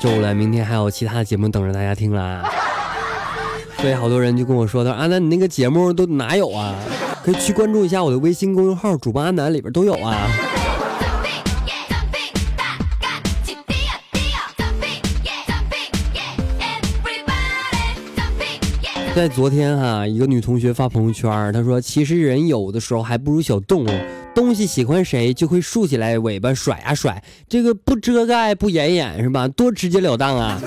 周五了，明天还有其他节目等着大家听啦。所以好多人就跟我说：“他说阿南，你那个节目都哪有啊？可以去关注一下我的微信公众号‘主播阿南’，里边都有啊。”在昨天哈，一个女同学发朋友圈，她说：“其实人有的时候还不如小动物，东西喜欢谁就会竖起来尾巴甩啊甩，这个不遮盖不掩眼是吧？多直截了当啊！”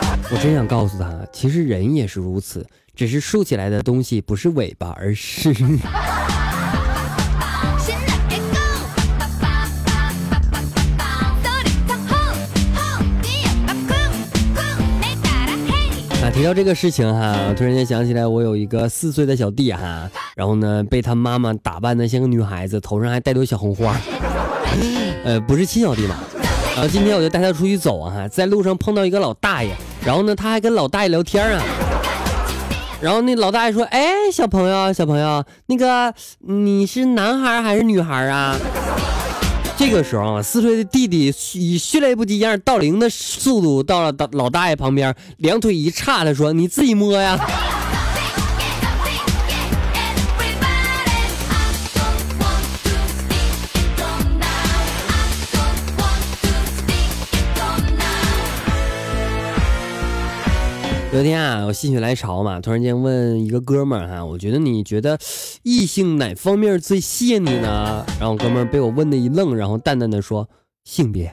我真想告诉他，其实人也是如此，只是竖起来的东西不是尾巴，而是。提到这个事情哈，我突然间想起来，我有一个四岁的小弟哈，然后呢被他妈妈打扮的像个女孩子，头上还戴朵小红花，呃，不是亲小弟嘛。然后今天我就带他出去走啊，在路上碰到一个老大爷，然后呢他还跟老大爷聊天啊，然后那老大爷说：“哎，小朋友，小朋友，那个你是男孩还是女孩啊？”这个时候啊，四岁的弟弟以迅雷不及掩耳盗铃的速度到了老大爷旁边，两腿一叉，他说：“你自己摸呀。”昨天啊，我心血来潮嘛，突然间问一个哥们儿哈，我觉得你觉得异性哪方面最吸引你呢？然后哥们儿被我问的一愣，然后淡淡的说性别。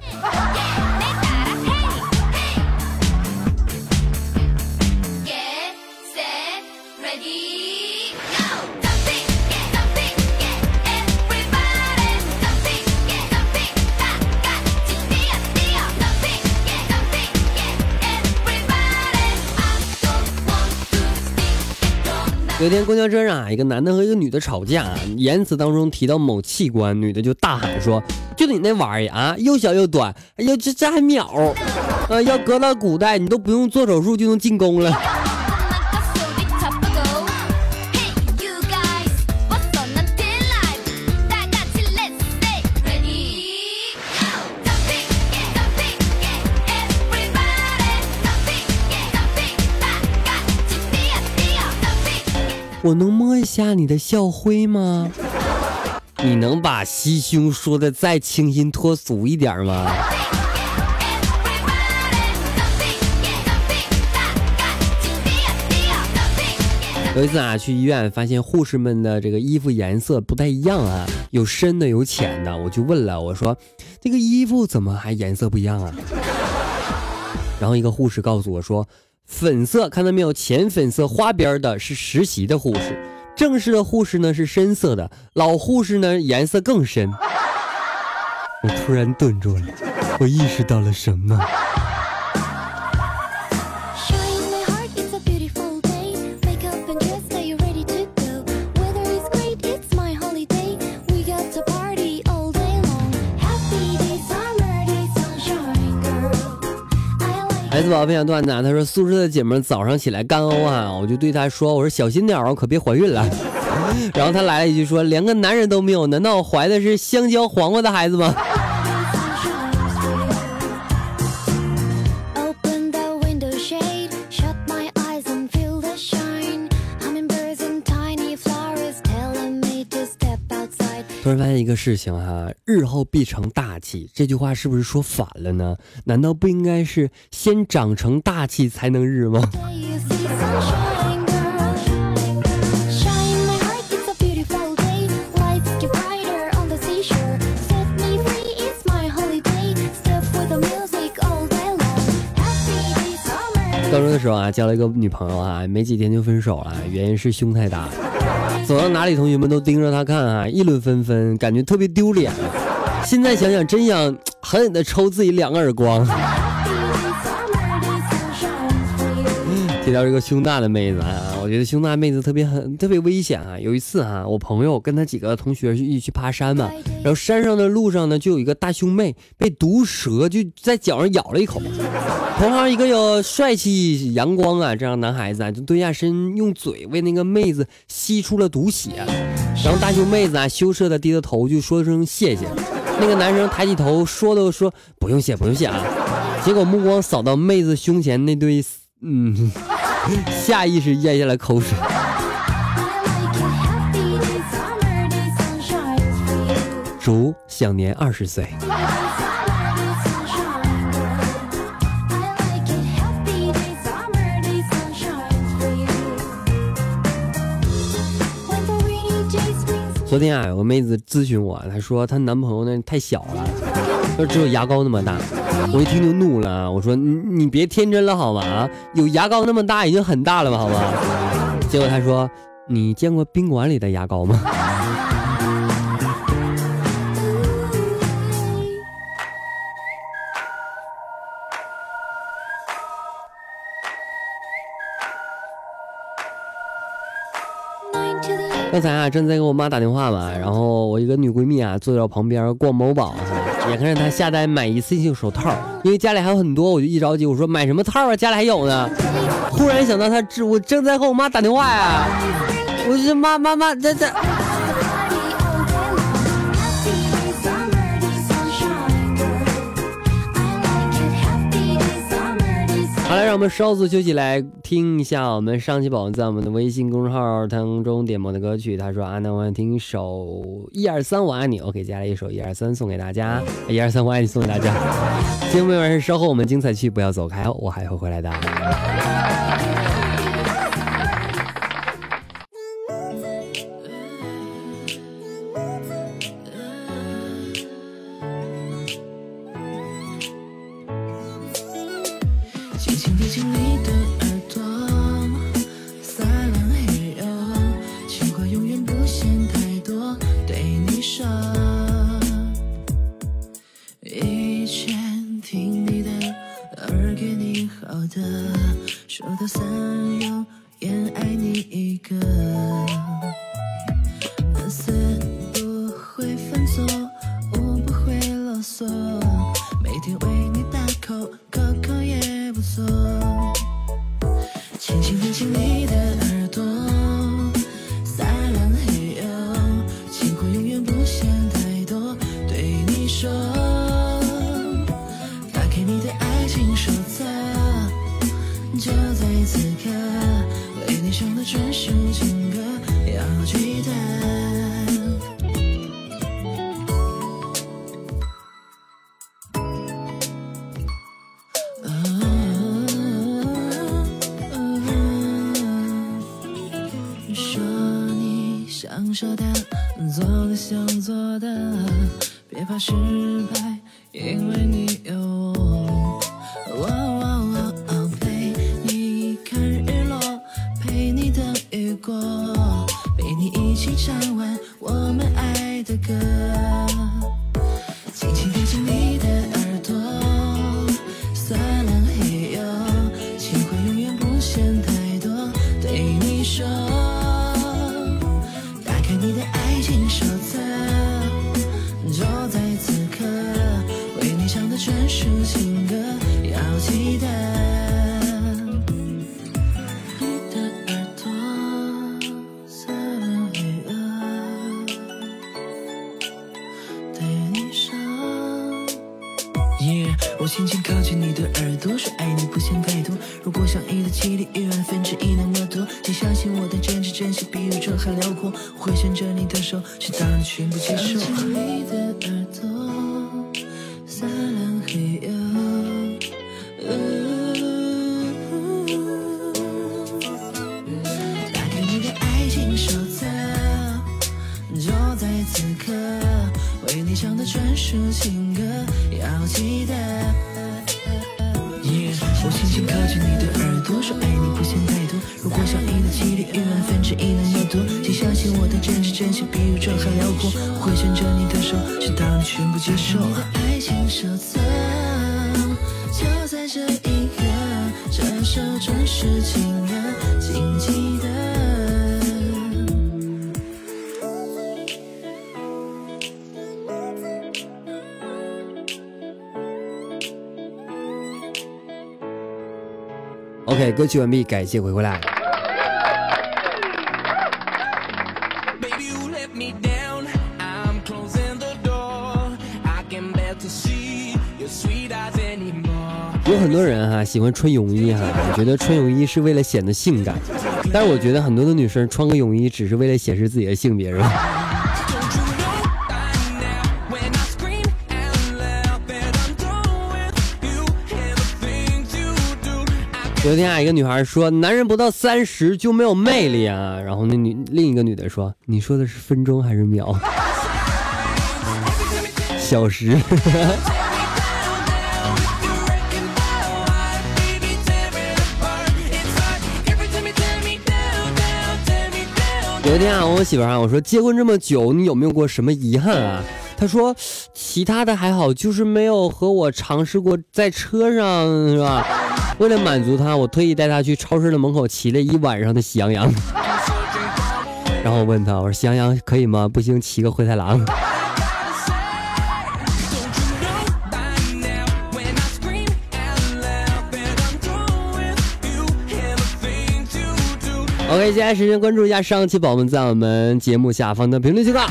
有一天公交车上啊，一个男的和一个女的吵架，言辞当中提到某器官，女的就大喊说：“就你那玩意儿啊，又小又短，哎呀，这这还秒，啊，要搁到古代，你都不用做手术就能进宫了。”我能摸一下你的校徽吗？你能把西胸说的再清新脱俗一点吗？有一次啊，去医院发现护士们的这个衣服颜色不太一样啊，有深的有浅的，我就问了，我说这个衣服怎么还颜色不一样啊？然后一个护士告诉我说。粉色看到没有？浅粉色花边的是实习的护士，正式的护士呢是深色的，老护士呢颜色更深。我突然顿住了，我意识到了什么？孩子宝宝分享段子，啊他说宿舍的姐妹早上起来干呕啊，我就对他说，我说小心点啊，可别怀孕了。然后他来了一句说，连个男人都没有，难道我怀的是香蕉黄瓜的孩子吗？突然发现一个事情哈，日后必成大器，这句话是不是说反了呢？难道不应该是先长成大器才能日吗？高中的时候啊，交了一个女朋友啊，没几天就分手了，原因是胸太大。走到哪里，同学们都盯着他看啊，议论纷纷，感觉特别丢脸。现在想想，真想狠狠的抽自己两个耳光。到这个胸大的妹子啊，我觉得胸大妹子特别很特别危险啊。有一次啊，我朋友跟他几个同学一起去爬山嘛，然后山上的路上呢，就有一个大胸妹被毒蛇就在脚上咬了一口。同行一个有帅气阳光啊这样男孩子啊，就蹲下身用嘴为那个妹子吸出了毒血，然后大胸妹子啊羞涩的低着头就说声谢谢。那个男生抬起头说都说不用谢不用谢啊，结果目光扫到妹子胸前那堆。嗯，下意识咽下了口水。祝享年二十岁。昨天啊，有个妹子咨询我，她说她男朋友呢太小了，就只有牙膏那么大。我一听就怒了，我说你你别天真了好吗？有牙膏那么大已经很大了吧，好吗？结果他说你见过宾馆里的牙膏吗？刚才啊正在给我妈打电话嘛，然后我一个女闺蜜啊坐在我旁边逛某宝。眼看着他下单买一次性手套，因为家里还有很多，我就一着急，我说买什么套啊？家里还有呢。忽然想到他，我正在和我妈打电话呀，我说妈妈妈，在在。好了，让我们稍作休息，来听一下我们上期宝宝在我们的微信公众号当中点播的歌曲。他说：“啊，那，我想听一首一二三，我爱你。”OK，接下来一首一二三送给大家，一二三，我爱你送给大家。节目完事，稍后我们精彩区不要走开哦，我还会回来的。好的，说到三永远爱你一个，蓝色不会犯错，我不会啰嗦，每天为你大口，口口也不错，轻轻吻亲你的耳朵，撒浪嘿哟，情话永远不嫌太多，对你说。就在此刻为你唱的专属情歌要记得说你想说的做你想做的别怕失败因为你有我。手打开你的爱情手册，就在此刻为你唱的专属情歌。要记得你的耳朵，曾为我。对你说，我轻轻靠近你的耳朵，说爱你，不嫌太多。如果相遇的几率一万分之一能。我轻轻靠近你的耳朵，说爱 OK，歌曲完毕，感谢回回来。有很多人哈、喜欢穿泳衣哈、觉得穿泳衣是为了显得性感，但是我觉得很多的女生穿个泳衣只是为了显示自己的性别，是吧？有一天啊，一个女孩说：“男人不到三十就没有魅力啊。”然后那女另一个女的说：“你说的是分钟还是秒？” 小时。wrecking my life, baby, tear it apart. It's like every time you tear me down, down, tear me down. 有一天啊，我媳妇儿啊，我说结婚这么久，你有没有过什么遗憾啊？她说其他的还好，就是没有和我尝试过在车上，是吧？为了满足他，我特意带他去超市的门口骑了一晚上的喜羊羊。然后我问他，我说喜羊羊可以吗？不行，骑个灰太狼。Don't you know by now when I scream out loud that I'm done with you and the things you do? OK，接下来时间关注一下上期宝宝们在我们节目下方的评论情况。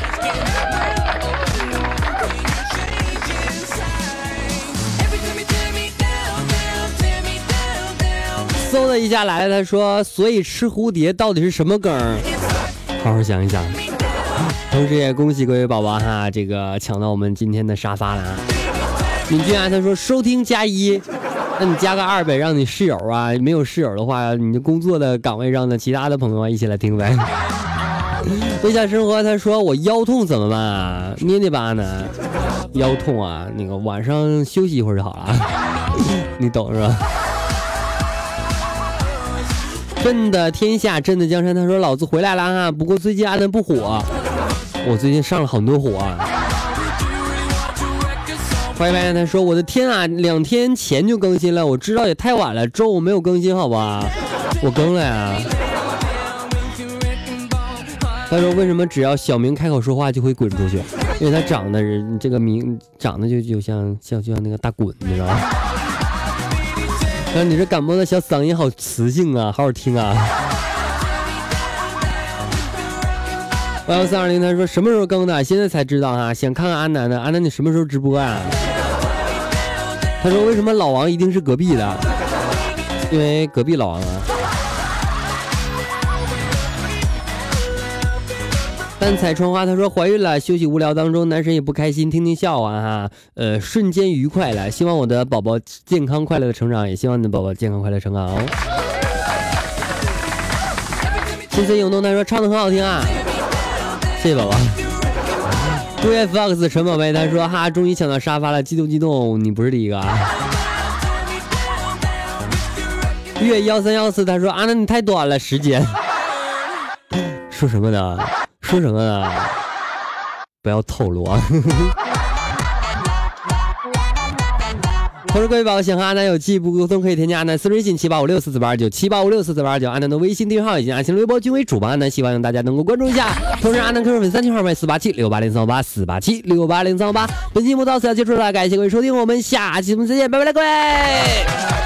一下来了，他说：“所以吃蝴蝶到底是什么梗？好好想一想。”同时也恭喜各位宝宝哈，这个抢到我们今天的沙发了啊！敏俊啊，他说收听加一，那你加个二呗，让你室友啊，没有室友的话，你就工作的岗位上的其他的朋友啊一起来听呗。微笑生活，他说我腰痛怎么办啊？捏捏吧呢？腰痛啊，那个晚上休息一会儿就好了，你懂是吧？朕的天下，朕的江山。他说：“老子回来了啊！不过最近安南不火，我最近上了很多火、啊。”欢迎白岩，他说：“我的天啊，两天前就更新了，我知道也太晚了，周五没有更新，好吧？我更了呀。”他说：“为什么只要小明开口说话就会滚出去？因为他长得人这个名长得就就像像就像那个大滚，你知道吗？”那：“你这感冒的小嗓音好磁性啊，好好听啊。” Y 幺三二零他说：“什么时候更的？现在才知道啊！想看看安南的，安南你什么时候直播啊？”他说：“为什么老王一定是隔壁的？因为隔壁老王啊。”三彩窗花他说怀孕了，休息无聊当中，男神也不开心，听听笑话哈，呃，瞬间愉快了。希望我的宝宝健康快乐的成长，也希望你的宝宝健康快乐成长哦。心随涌动他说唱的很好听啊，谢谢宝宝。杜月 Fox 陈宝贝他说哈，终于抢到沙发了，激动激动，你不是第一个啊。月幺三幺四他说啊，那你太短了时间。说什么呢？说什么呢？不要透露啊！同时，各位宝宝想和阿南有进一步沟通，可以添加阿南私人微信七八五六四四八二九七八五六四四八二九，阿南的微信订阅号以及阿星微博均为主播阿南，希望大家能够关注一下。同时，阿南 QQ 粉三群号为四八七六八零三五八四八七六八零三五八。本期节目到此要结束了，感谢各位收听，我们下期节目再见，拜拜了，各位。